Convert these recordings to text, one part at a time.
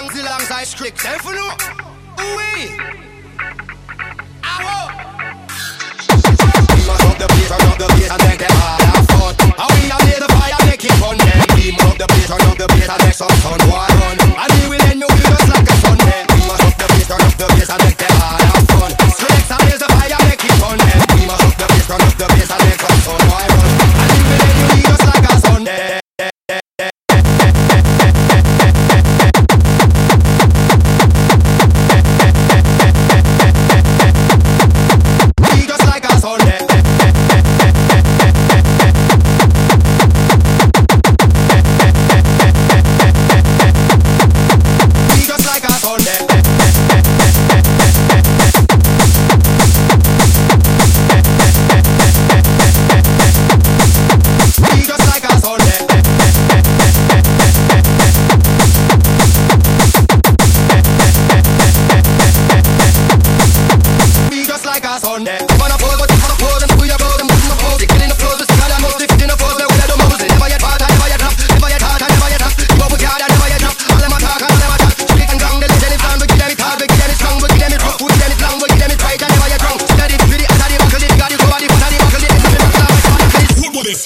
songs alongside strict. Ooh-wee. Ow. We must up the place, turn up the bass and make them all have fun. And we a lay the fire, make it fun. Then must up the place, turn up the bass and make some fun. Boy, Drop. All them?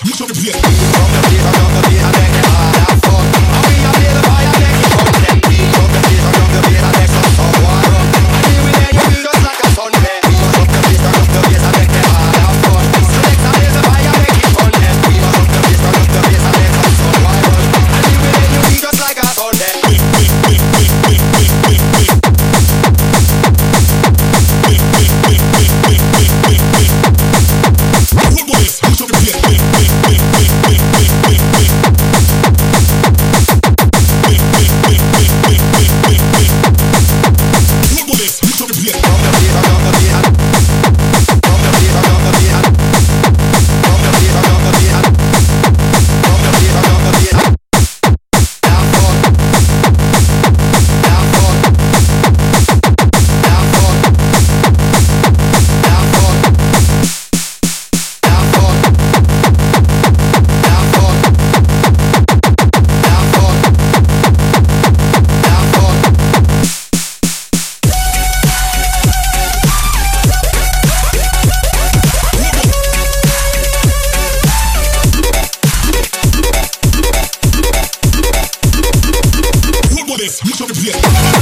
You show the play. yeah.